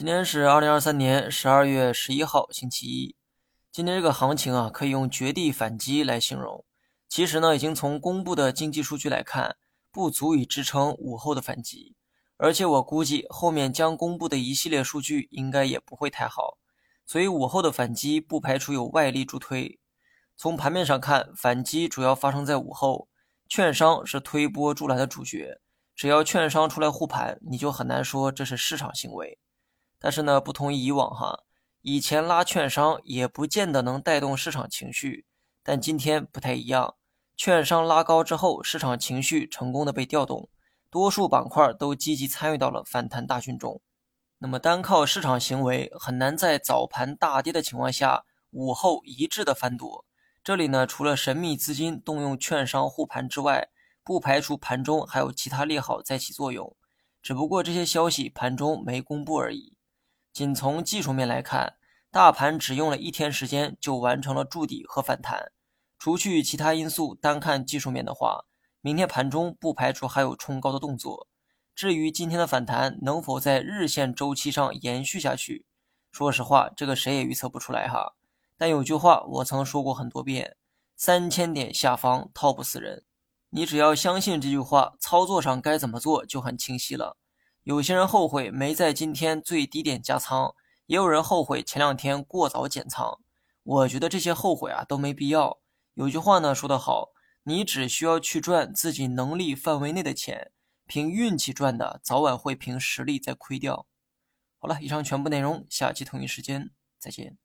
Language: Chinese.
今天是二零二三年十二月十一号，星期一。今天这个行情啊，可以用绝地反击来形容。其实呢，已经从公布的经济数据来看，不足以支撑午后的反击。而且我估计后面将公布的一系列数据应该也不会太好，所以午后的反击不排除有外力助推。从盘面上看，反击主要发生在午后，券商是推波助澜的主角。只要券商出来护盘，你就很难说这是市场行为。但是呢，不同于以往哈，以前拉券商也不见得能带动市场情绪，但今天不太一样，券商拉高之后，市场情绪成功的被调动，多数板块都积极参与到了反弹大军中。那么单靠市场行为很难在早盘大跌的情况下，午后一致的翻多。这里呢，除了神秘资金动用券商护盘之外，不排除盘中还有其他利好在起作用，只不过这些消息盘中没公布而已。仅从技术面来看，大盘只用了一天时间就完成了筑底和反弹。除去其他因素，单看技术面的话，明天盘中不排除还有冲高的动作。至于今天的反弹能否在日线周期上延续下去，说实话，这个谁也预测不出来哈。但有句话我曾说过很多遍：三千点下方套不死人。你只要相信这句话，操作上该怎么做就很清晰了。有些人后悔没在今天最低点加仓，也有人后悔前两天过早减仓。我觉得这些后悔啊都没必要。有句话呢说得好，你只需要去赚自己能力范围内的钱，凭运气赚的，早晚会凭实力再亏掉。好了，以上全部内容，下期同一时间再见。